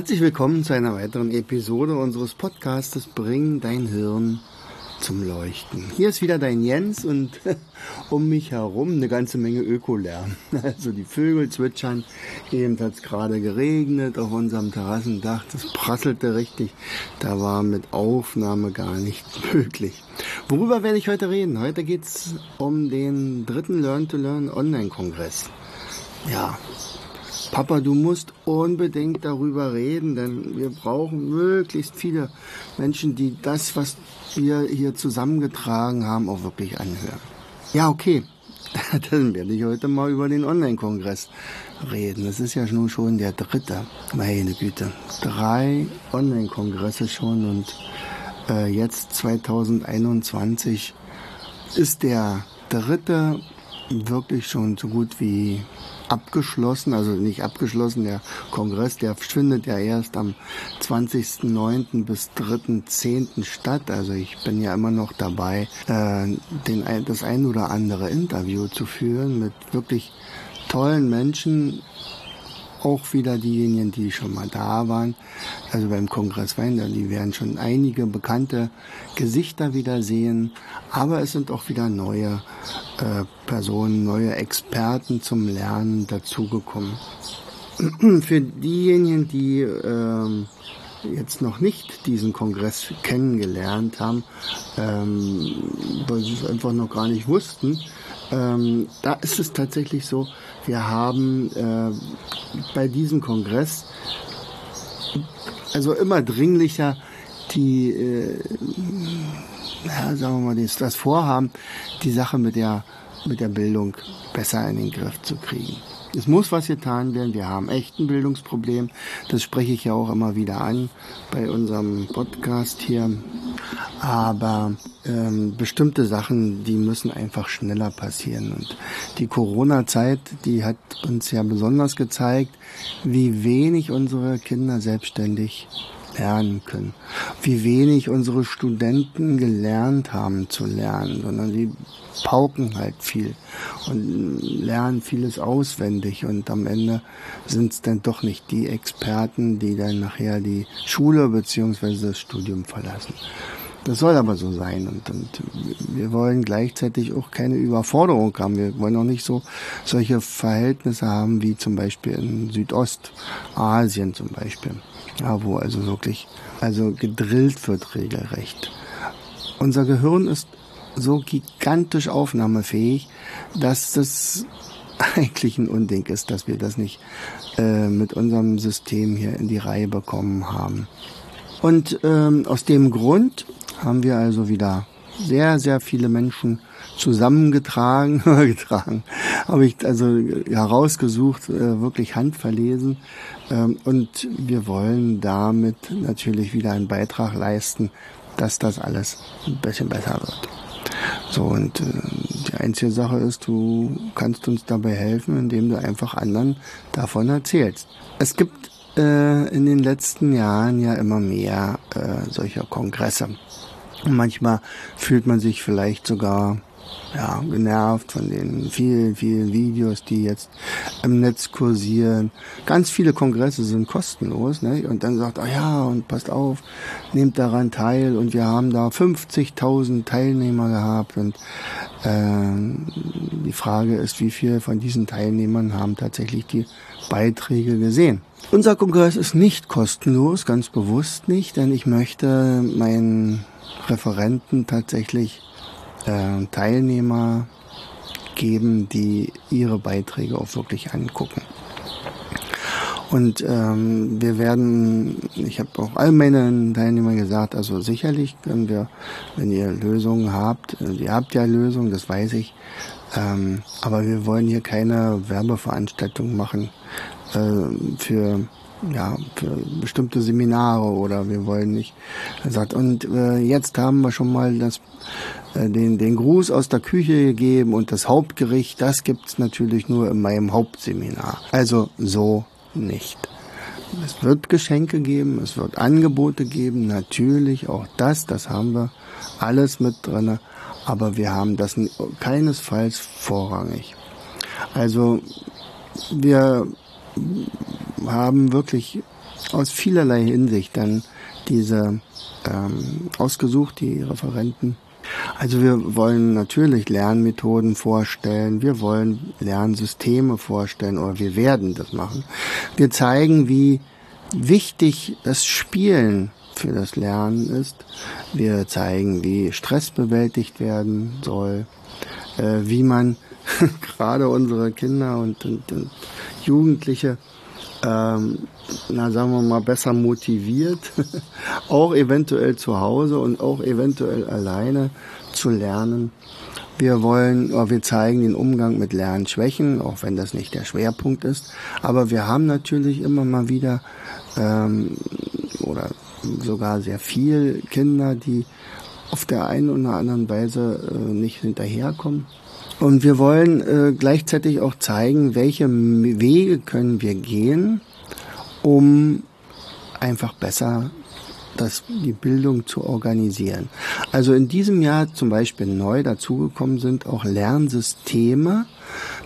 Herzlich willkommen zu einer weiteren Episode unseres Podcastes Bring dein Hirn zum Leuchten. Hier ist wieder dein Jens und um mich herum eine ganze Menge Ökolärm. Also die Vögel zwitschern, eben hat es gerade geregnet auf unserem Terrassendach, das prasselte richtig, da war mit Aufnahme gar nicht möglich. Worüber werde ich heute reden? Heute geht es um den dritten Learn to Learn Online-Kongress. Ja, Papa, du musst unbedingt darüber reden, denn wir brauchen möglichst viele Menschen, die das, was wir hier zusammengetragen haben, auch wirklich anhören. Ja, okay. Dann werde ich heute mal über den Online-Kongress reden. Das ist ja nun schon der dritte. Meine Güte. Drei Online-Kongresse schon und äh, jetzt 2021 ist der dritte wirklich schon so gut wie abgeschlossen, also nicht abgeschlossen, der Kongress, der findet ja erst am 20.09. bis 3.10. statt. Also ich bin ja immer noch dabei, äh, den, das ein oder andere Interview zu führen mit wirklich tollen Menschen, auch wieder diejenigen, die schon mal da waren, also beim Kongress Wein, die werden schon einige bekannte Gesichter wieder sehen, aber es sind auch wieder neue äh, Personen, neue Experten zum Lernen dazugekommen. Für diejenigen, die äh, jetzt noch nicht diesen Kongress kennengelernt haben, ähm, weil sie es einfach noch gar nicht wussten, ähm, da ist es tatsächlich so, wir haben äh, bei diesem Kongress also immer dringlicher die, äh, ja, sagen wir mal, das, das Vorhaben, die Sache mit der, mit der Bildung besser in den Griff zu kriegen. Es muss was getan werden. Wir haben echt ein Bildungsproblem. Das spreche ich ja auch immer wieder an bei unserem Podcast hier. Aber ähm, bestimmte Sachen, die müssen einfach schneller passieren. Und die Corona-Zeit, die hat uns ja besonders gezeigt, wie wenig unsere Kinder selbstständig lernen können. Wie wenig unsere Studenten gelernt haben zu lernen, sondern die pauken halt viel und lernen vieles auswendig und am Ende sind es dann doch nicht die Experten, die dann nachher die Schule beziehungsweise das Studium verlassen. Das soll aber so sein und, und wir wollen gleichzeitig auch keine Überforderung haben. Wir wollen auch nicht so solche Verhältnisse haben wie zum Beispiel in Südostasien zum Beispiel. Ja, wo also wirklich, also gedrillt wird regelrecht. Unser Gehirn ist so gigantisch aufnahmefähig, dass das eigentlich ein Unding ist, dass wir das nicht äh, mit unserem System hier in die Reihe bekommen haben. Und ähm, aus dem Grund haben wir also wieder sehr, sehr viele Menschen zusammengetragen, getragen, habe ich also herausgesucht, äh, wirklich handverlesen. Ähm, und wir wollen damit natürlich wieder einen Beitrag leisten, dass das alles ein bisschen besser wird. So, und äh, die einzige Sache ist, du kannst uns dabei helfen, indem du einfach anderen davon erzählst. Es gibt äh, in den letzten Jahren ja immer mehr äh, solcher Kongresse. Und manchmal fühlt man sich vielleicht sogar ja, genervt von den vielen, vielen Videos, die jetzt im Netz kursieren. Ganz viele Kongresse sind kostenlos, ne? Und dann sagt, ah ja, und passt auf, nehmt daran teil. Und wir haben da 50.000 Teilnehmer gehabt. Und äh, die Frage ist, wie viele von diesen Teilnehmern haben tatsächlich die Beiträge gesehen? Unser Kongress ist nicht kostenlos, ganz bewusst nicht, denn ich möchte meinen Referenten tatsächlich äh, Teilnehmer geben, die ihre Beiträge auch wirklich angucken. Und ähm, wir werden, ich habe auch all meinen Teilnehmern gesagt, also sicherlich können wir, wenn ihr Lösungen habt, äh, ihr habt ja Lösungen, das weiß ich, ähm, aber wir wollen hier keine Werbeveranstaltung machen äh, für ja, für bestimmte Seminare oder wir wollen nicht. Er sagt, und äh, jetzt haben wir schon mal das, äh, den, den Gruß aus der Küche gegeben und das Hauptgericht, das gibt's natürlich nur in meinem Hauptseminar. Also so nicht. Es wird Geschenke geben, es wird Angebote geben, natürlich auch das, das haben wir alles mit drinne, aber wir haben das keinesfalls vorrangig. Also wir haben wirklich aus vielerlei Hinsicht dann diese ähm, ausgesucht, die Referenten. Also wir wollen natürlich Lernmethoden vorstellen, wir wollen Lernsysteme vorstellen oder wir werden das machen. Wir zeigen, wie wichtig das Spielen für das Lernen ist. Wir zeigen, wie Stress bewältigt werden soll, äh, wie man gerade unsere Kinder und, und, und Jugendliche ähm, na sagen wir mal, besser motiviert, auch eventuell zu Hause und auch eventuell alleine zu lernen. Wir wollen, wir zeigen den Umgang mit Lernschwächen, auch wenn das nicht der Schwerpunkt ist. Aber wir haben natürlich immer mal wieder ähm, oder sogar sehr viel Kinder, die auf der einen oder anderen Weise äh, nicht hinterherkommen. Und wir wollen äh, gleichzeitig auch zeigen, welche Wege können wir gehen, um einfach besser das, die Bildung zu organisieren. Also in diesem Jahr zum Beispiel neu dazugekommen sind auch Lernsysteme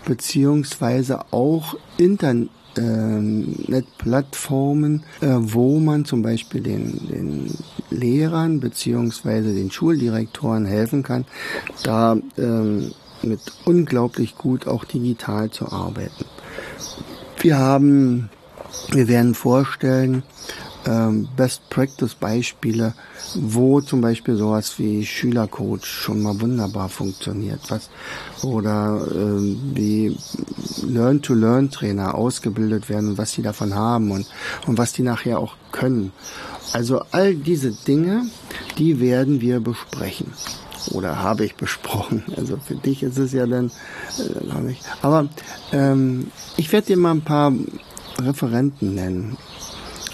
beziehungsweise auch Internetplattformen, äh, wo man zum Beispiel den, den Lehrern beziehungsweise den Schuldirektoren helfen kann, da ähm, mit unglaublich gut auch digital zu arbeiten. Wir haben, wir werden vorstellen, ähm, Best Practice Beispiele, wo zum Beispiel sowas wie Schülercoach schon mal wunderbar funktioniert, was oder ähm, wie Learn-to-Learn Trainer ausgebildet werden und was sie davon haben und und was die nachher auch können. Also all diese Dinge, die werden wir besprechen oder habe ich besprochen. Also für dich ist es ja dann äh, noch nicht. Aber ähm, ich werde dir mal ein paar Referenten nennen.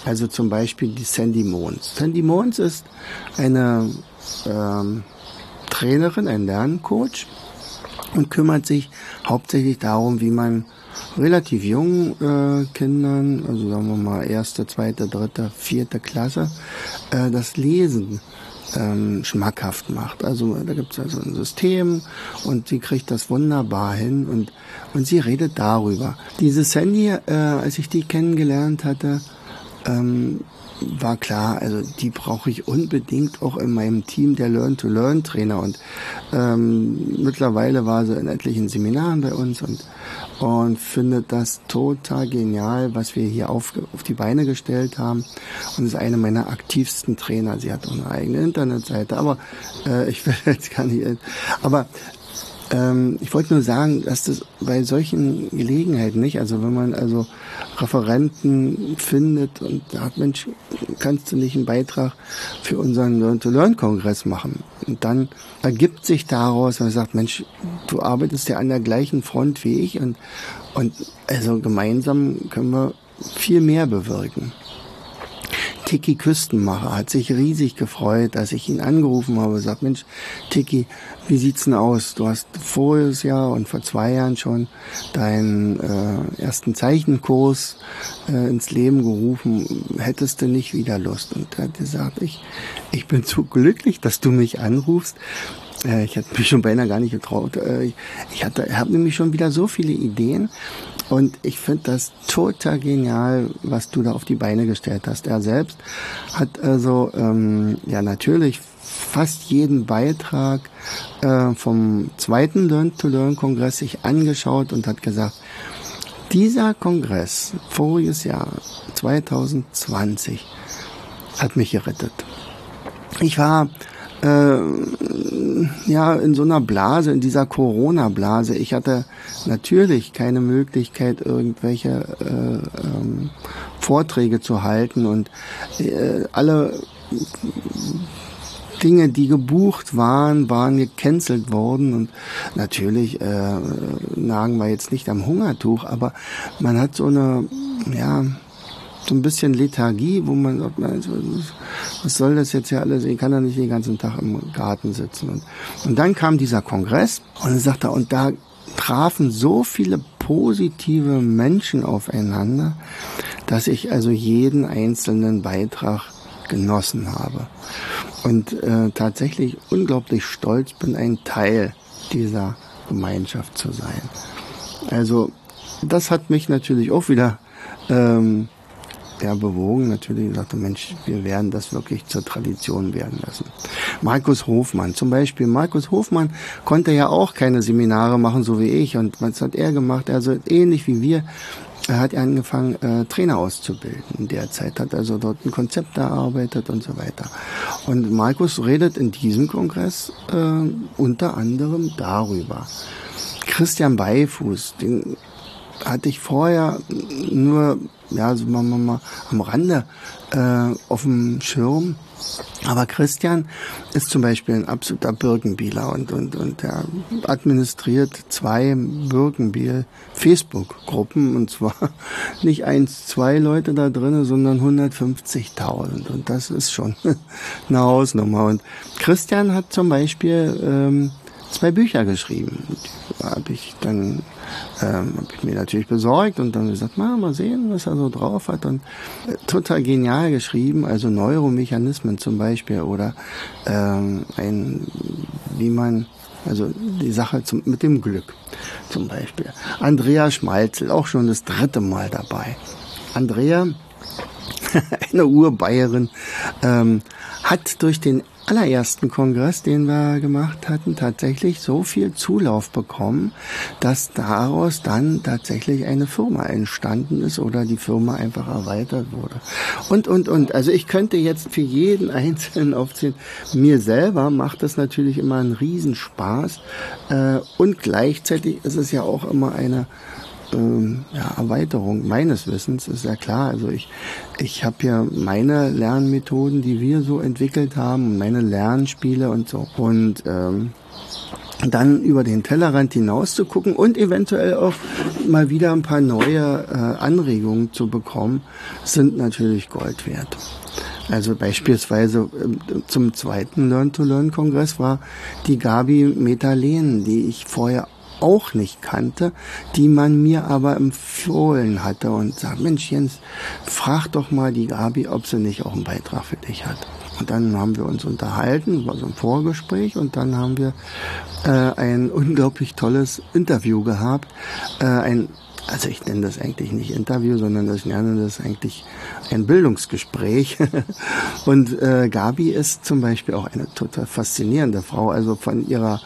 Also zum Beispiel die Sandy Mons. Sandy Mons ist eine ähm, Trainerin, ein Lerncoach und kümmert sich hauptsächlich darum, wie man relativ jungen äh, Kindern, also sagen wir mal erste, zweite, dritte, vierte Klasse, äh, das Lesen ähm, schmackhaft macht. Also da gibt es also ein System und sie kriegt das wunderbar hin und, und sie redet darüber. Diese Sandy, äh, als ich die kennengelernt hatte, ähm, war klar, also die brauche ich unbedingt auch in meinem Team der Learn-to-Learn-Trainer und ähm, mittlerweile war sie in etlichen Seminaren bei uns und und findet das total genial, was wir hier auf, auf die Beine gestellt haben und ist eine meiner aktivsten Trainer. Sie hat auch eine eigene Internetseite, aber äh, ich will jetzt gar nicht. Aber ähm, ich wollte nur sagen, dass das bei solchen Gelegenheiten nicht, also wenn man also Referenten findet und sagt, Mensch, kannst du nicht einen Beitrag für unseren Learn-to-Learn-Kongress machen? Und dann ergibt sich daraus, wenn man sagt, Mensch, du arbeitest ja an der gleichen Front wie ich und, und also gemeinsam können wir viel mehr bewirken. Tiki Küstenmacher hat sich riesig gefreut, dass ich ihn angerufen habe. Sagt, Mensch, Tiki, wie sieht's denn aus? Du hast voriges Jahr und vor zwei Jahren schon deinen äh, ersten Zeichenkurs äh, ins Leben gerufen. Hättest du nicht wieder Lust? Und er hat gesagt, ich, ich bin so glücklich, dass du mich anrufst. Äh, ich hatte mich schon beinahe gar nicht getraut. Äh, ich hatte, habe nämlich schon wieder so viele Ideen. Und ich finde das total genial, was du da auf die Beine gestellt hast. Er selbst hat also ähm, ja natürlich fast jeden Beitrag äh, vom zweiten Learn-to-Learn-Kongress sich angeschaut und hat gesagt, dieser Kongress voriges Jahr 2020 hat mich gerettet. Ich war äh, ja in so einer Blase, in dieser Corona-Blase. Ich hatte natürlich keine Möglichkeit, irgendwelche äh, ähm, Vorträge zu halten und äh, alle Dinge, die gebucht waren, waren gecancelt worden und natürlich äh, nagen wir jetzt nicht am Hungertuch, aber man hat so eine, ja, so ein bisschen Lethargie, wo man sagt, was soll das jetzt hier alles? Ich kann ja nicht den ganzen Tag im Garten sitzen. Und, und dann kam dieser Kongress und sagte und da trafen so viele positive Menschen aufeinander, dass ich also jeden einzelnen Beitrag genossen habe. Und äh, tatsächlich unglaublich stolz bin, ein Teil dieser Gemeinschaft zu sein. Also das hat mich natürlich auch wieder ähm, ja, bewogen. Natürlich gesagt, Mensch, wir werden das wirklich zur Tradition werden lassen. Markus Hofmann zum Beispiel. Markus Hofmann konnte ja auch keine Seminare machen, so wie ich. Und was hat er gemacht? Also ähnlich wie wir. Er hat angefangen, äh, Trainer auszubilden in der Zeit, hat also dort ein Konzept erarbeitet und so weiter. Und Markus redet in diesem Kongress äh, unter anderem darüber. Christian Beifuß, den hatte ich vorher nur, ja, so mal, mal, mal am Rande äh, auf dem Schirm. Aber Christian ist zum Beispiel ein absoluter Birkenbieler und, und, und er administriert zwei Birkenbiel Facebook-Gruppen und zwar nicht eins, zwei Leute da drinnen, sondern 150.000 und das ist schon eine Hausnummer. Und Christian hat zum Beispiel ähm, zwei Bücher geschrieben. Die habe ich dann ähm, habe ich mir natürlich besorgt und dann gesagt, mal, mal sehen, was er so drauf hat. Und äh, total genial geschrieben, also Neuromechanismen zum Beispiel oder ähm, ein, wie man, also die Sache zum, mit dem Glück zum Beispiel. Andrea Schmalzel, auch schon das dritte Mal dabei. Andrea, eine Urbayerin, ähm, hat durch den allerersten Kongress, den wir gemacht hatten, tatsächlich so viel Zulauf bekommen, dass daraus dann tatsächlich eine Firma entstanden ist oder die Firma einfach erweitert wurde. Und, und, und. Also ich könnte jetzt für jeden Einzelnen aufzählen. Mir selber macht das natürlich immer einen Riesenspaß. Äh, und gleichzeitig ist es ja auch immer eine ähm, ja, Erweiterung meines Wissens, ist ja klar. Also ich, ich habe ja meine Lernmethoden, die wir so entwickelt haben, meine Lernspiele und so. Und ähm, dann über den Tellerrand hinaus zu gucken und eventuell auch mal wieder ein paar neue äh, Anregungen zu bekommen, sind natürlich Gold wert. Also beispielsweise äh, zum zweiten Learn-to-Learn-Kongress war die Gabi Metalen, die ich vorher auch nicht kannte, die man mir aber empfohlen hatte und sagt, Mensch Jens, frag doch mal die Gabi, ob sie nicht auch einen Beitrag für dich hat. Und dann haben wir uns unterhalten, war so ein Vorgespräch und dann haben wir äh, ein unglaublich tolles Interview gehabt. Äh, ein, also ich nenne das eigentlich nicht Interview, sondern ich nenne das eigentlich ein Bildungsgespräch. und äh, Gabi ist zum Beispiel auch eine total faszinierende Frau, also von ihrer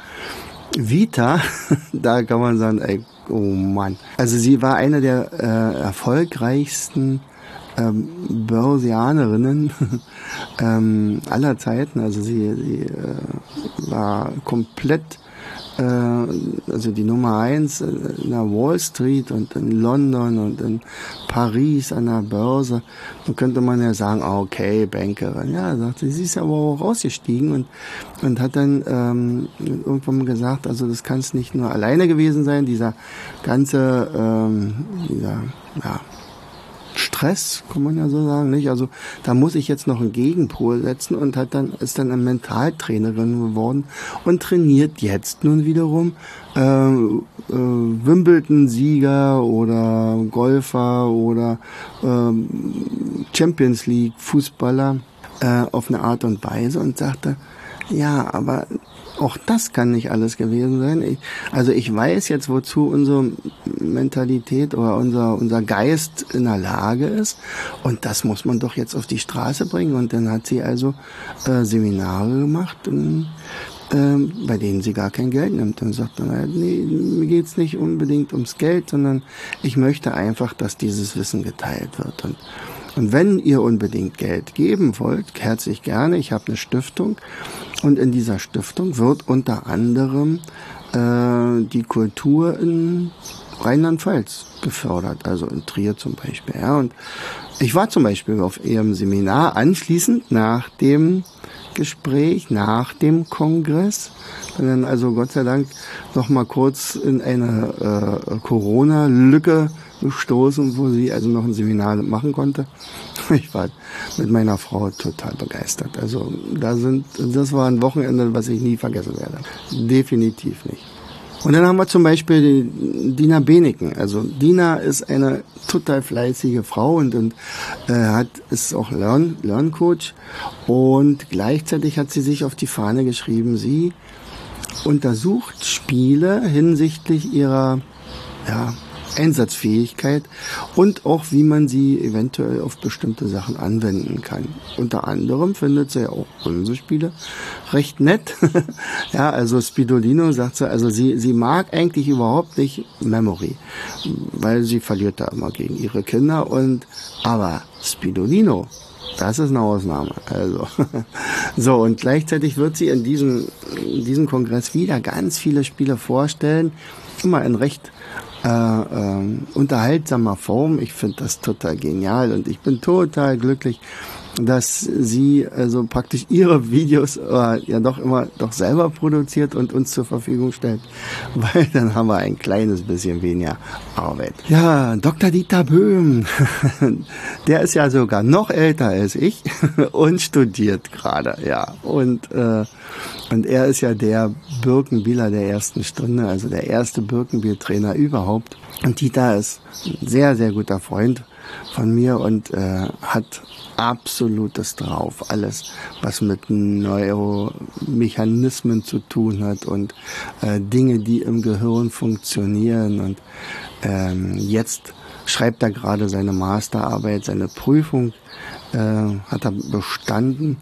Vita, da kann man sagen, ey, oh Mann. Also sie war eine der äh, erfolgreichsten ähm, Börsianerinnen ähm, aller Zeiten. Also sie, sie äh, war komplett also die Nummer eins äh, in der Wall Street und in London und in Paris an der Börse. Dann könnte man ja sagen, ah, okay, Bankerin. Ja, sagte sie, ist aber auch rausgestiegen und, und hat dann ähm, irgendwann gesagt, also das kann es nicht nur alleine gewesen sein, dieser ganze, ähm, dieser, ja, Stress, kann man ja so sagen, nicht? Also da muss ich jetzt noch einen Gegenpol setzen und hat dann ist dann eine Mentaltrainerin geworden und trainiert jetzt nun wiederum äh, äh, Wimbledon-Sieger oder Golfer oder äh, Champions League Fußballer äh, auf eine Art und Weise und sagte, ja, aber auch das kann nicht alles gewesen sein. Ich, also ich weiß jetzt, wozu unsere Mentalität oder unser, unser Geist in der Lage ist. Und das muss man doch jetzt auf die Straße bringen. Und dann hat sie also äh, Seminare gemacht, und, äh, bei denen sie gar kein Geld nimmt. Und sagt dann, nee, mir geht's nicht unbedingt ums Geld, sondern ich möchte einfach, dass dieses Wissen geteilt wird. Und und wenn ihr unbedingt Geld geben wollt, herzlich gerne. Ich habe eine Stiftung und in dieser Stiftung wird unter anderem äh, die Kultur in Rheinland-Pfalz gefördert, also in Trier zum Beispiel. Ja. Und ich war zum Beispiel auf ihrem Seminar anschließend nach dem Gespräch, nach dem Kongress. Bin dann also Gott sei Dank noch mal kurz in eine äh, Corona-Lücke gestoßen, wo sie also noch ein Seminar machen konnte. Ich war mit meiner Frau total begeistert. Also da sind, das war ein Wochenende, was ich nie vergessen werde. Definitiv nicht. Und dann haben wir zum Beispiel Dina Beneken. Also Dina ist eine total fleißige Frau und, und äh, hat ist auch Lern, Lerncoach und gleichzeitig hat sie sich auf die Fahne geschrieben, sie untersucht Spiele hinsichtlich ihrer ja, Einsatzfähigkeit und auch wie man sie eventuell auf bestimmte Sachen anwenden kann. Unter anderem findet sie ja auch unsere Spiele recht nett. ja, also Spidolino sagt sie, also sie, sie mag eigentlich überhaupt nicht Memory, weil sie verliert da immer gegen ihre Kinder und, aber Spidolino, das ist eine Ausnahme. Also so und gleichzeitig wird sie in diesem, in diesem Kongress wieder ganz viele Spiele vorstellen, immer in recht äh, äh, unterhaltsamer Form. Ich finde das total genial und ich bin total glücklich, dass sie also praktisch ihre Videos äh, ja doch immer doch selber produziert und uns zur Verfügung stellt, weil dann haben wir ein kleines bisschen weniger Arbeit. Ja, Dr. Dieter Böhm, der ist ja sogar noch älter als ich und studiert gerade, ja. Und, äh, und er ist ja der Birkenbieler der ersten Stunde, also der erste Birkenbiel-Trainer überhaupt. Und Dieter ist ein sehr, sehr guter Freund von mir und äh, hat absolutes drauf. Alles, was mit Neuromechanismen zu tun hat und äh, Dinge, die im Gehirn funktionieren. Und ähm, jetzt schreibt er gerade seine Masterarbeit, seine Prüfung, äh, hat er bestanden.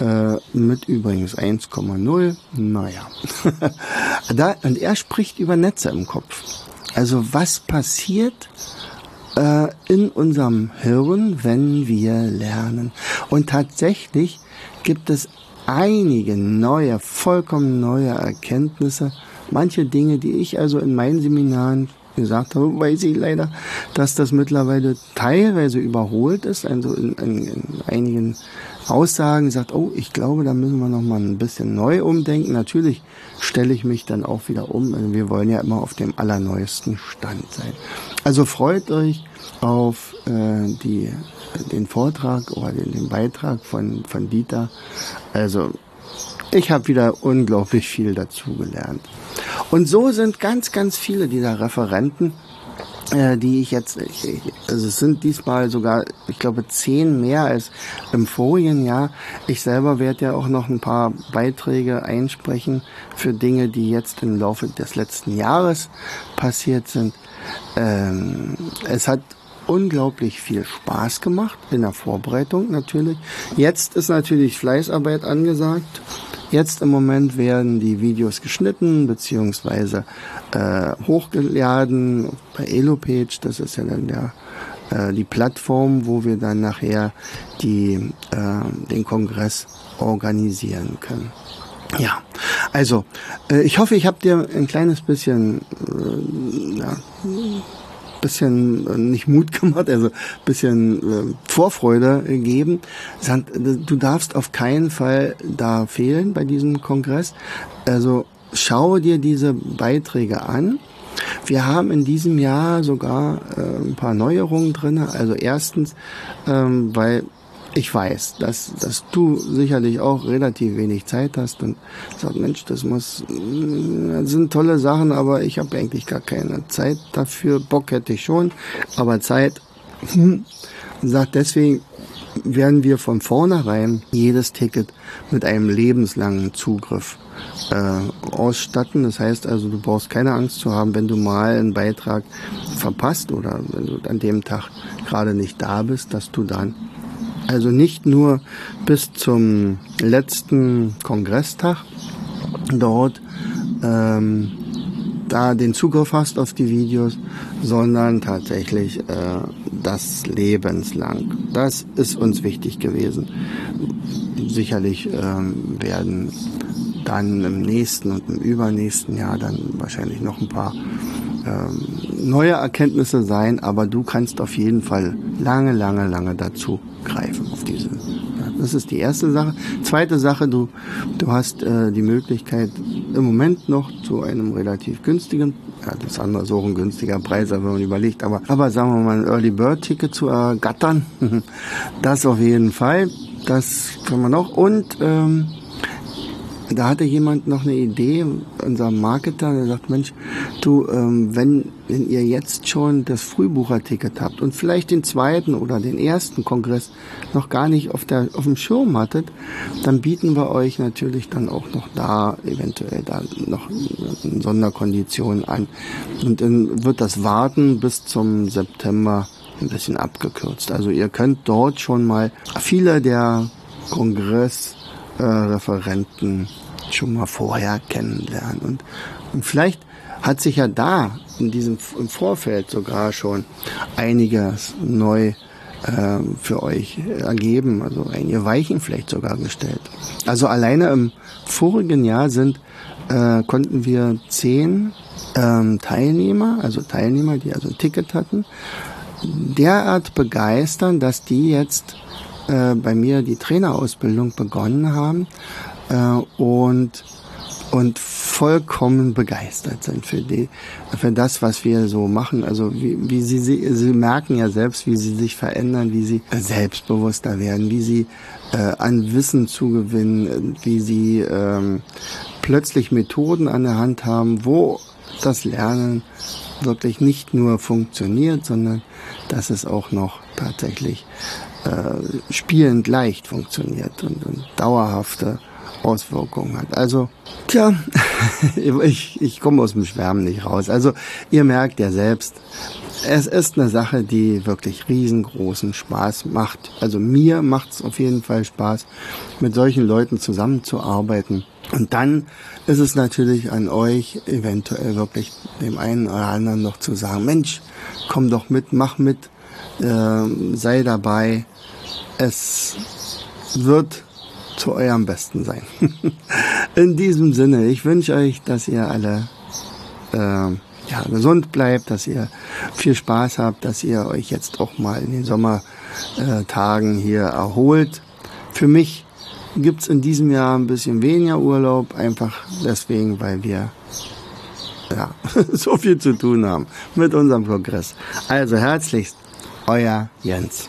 Äh, mit übrigens 1,0. Naja. da, und er spricht über Netze im Kopf. Also was passiert, äh, in unserem Hirn, wenn wir lernen. Und tatsächlich gibt es einige neue, vollkommen neue Erkenntnisse. Manche Dinge, die ich also in meinen Seminaren gesagt habe, weiß ich leider, dass das mittlerweile teilweise überholt ist. Also in, in, in einigen Aussagen sagt, oh, ich glaube, da müssen wir noch mal ein bisschen neu umdenken. Natürlich stelle ich mich dann auch wieder um. Also wir wollen ja immer auf dem allerneuesten Stand sein. Also freut euch auf äh, die, den Vortrag oder den, den Beitrag von, von Dieter. Also ich habe wieder unglaublich viel dazugelernt. Und so sind ganz, ganz viele dieser Referenten äh, die ich jetzt, ich, also es sind diesmal sogar, ich glaube, zehn mehr als im vorigen Jahr. Ich selber werde ja auch noch ein paar Beiträge einsprechen für Dinge, die jetzt im Laufe des letzten Jahres passiert sind. Ähm, es hat unglaublich viel Spaß gemacht in der Vorbereitung natürlich. Jetzt ist natürlich Fleißarbeit angesagt. Jetzt im Moment werden die Videos geschnitten beziehungsweise äh, hochgeladen bei Elopage. Das ist ja dann der äh, die Plattform, wo wir dann nachher die äh, den Kongress organisieren können. Ja, also äh, ich hoffe, ich habe dir ein kleines bisschen äh, ja, bisschen äh, nicht Mut gemacht, also bisschen äh, Vorfreude geben. Du darfst auf keinen Fall da fehlen bei diesem Kongress. Also schau dir diese Beiträge an. Wir haben in diesem Jahr sogar äh, ein paar Neuerungen drin. Also erstens, ähm, weil ich weiß, dass, dass du sicherlich auch relativ wenig Zeit hast und sagst, Mensch, das muss, das sind tolle Sachen, aber ich habe eigentlich gar keine Zeit dafür. Bock hätte ich schon, aber Zeit, hm, sagt deswegen, werden wir von vornherein jedes Ticket mit einem lebenslangen Zugriff äh, ausstatten. Das heißt also, du brauchst keine Angst zu haben, wenn du mal einen Beitrag verpasst oder wenn du an dem Tag gerade nicht da bist, dass du dann also nicht nur bis zum letzten Kongresstag dort ähm, da den Zugriff hast auf die Videos, sondern tatsächlich äh, das lebenslang. Das ist uns wichtig gewesen. Sicherlich ähm, werden dann im nächsten und im übernächsten Jahr dann wahrscheinlich noch ein paar neue Erkenntnisse sein, aber du kannst auf jeden Fall lange, lange, lange dazu greifen auf diese. Das ist die erste Sache. Zweite Sache, du, du hast äh, die Möglichkeit im Moment noch zu einem relativ günstigen, ja, das andere ist auch ein günstiger Preis, wenn man überlegt, aber, aber sagen wir mal ein Early Bird Ticket zu ergattern, das auf jeden Fall. Das kann man noch. Und ähm, da hatte jemand noch eine Idee, unser Marketer, der sagt, Mensch, du, ähm, wenn, wenn ihr jetzt schon das Frühbucherticket habt und vielleicht den zweiten oder den ersten Kongress noch gar nicht auf, der, auf dem Schirm hattet, dann bieten wir euch natürlich dann auch noch da eventuell da noch Sonderkonditionen an. Und dann wird das Warten bis zum September ein bisschen abgekürzt. Also ihr könnt dort schon mal viele der Kongress äh, Referenten schon mal vorher kennenlernen. Und, und vielleicht hat sich ja da in diesem im Vorfeld sogar schon einiges neu äh, für euch ergeben, also einige Weichen vielleicht sogar gestellt. Also alleine im vorigen Jahr sind äh, konnten wir zehn ähm, Teilnehmer, also Teilnehmer, die also ein Ticket hatten, derart begeistern, dass die jetzt äh, bei mir die Trainerausbildung begonnen haben äh, und und vollkommen begeistert sind für die für das, was wir so machen. Also wie, wie sie, sie sie merken ja selbst, wie sie sich verändern, wie sie selbstbewusster werden, wie sie äh, an Wissen zugewinnen, wie sie ähm, plötzlich Methoden an der Hand haben, wo das Lernen wirklich nicht nur funktioniert, sondern dass es auch noch tatsächlich äh, spielend leicht funktioniert und, und dauerhafte Auswirkungen hat. Also, tja, ich, ich komme aus dem Schwärmen nicht raus. Also, ihr merkt ja selbst, es ist eine Sache, die wirklich riesengroßen Spaß macht. Also mir macht es auf jeden Fall Spaß, mit solchen Leuten zusammenzuarbeiten. Und dann ist es natürlich an euch, eventuell wirklich dem einen oder anderen noch zu sagen, Mensch, komm doch mit, mach mit, äh, sei dabei. Es wird zu eurem Besten sein. In diesem Sinne, ich wünsche euch, dass ihr alle äh, ja, gesund bleibt, dass ihr viel Spaß habt, dass ihr euch jetzt auch mal in den Sommertagen hier erholt. Für mich gibt's in diesem Jahr ein bisschen weniger Urlaub, einfach deswegen, weil wir ja, so viel zu tun haben mit unserem Progress. Also herzlichst, euer Jens.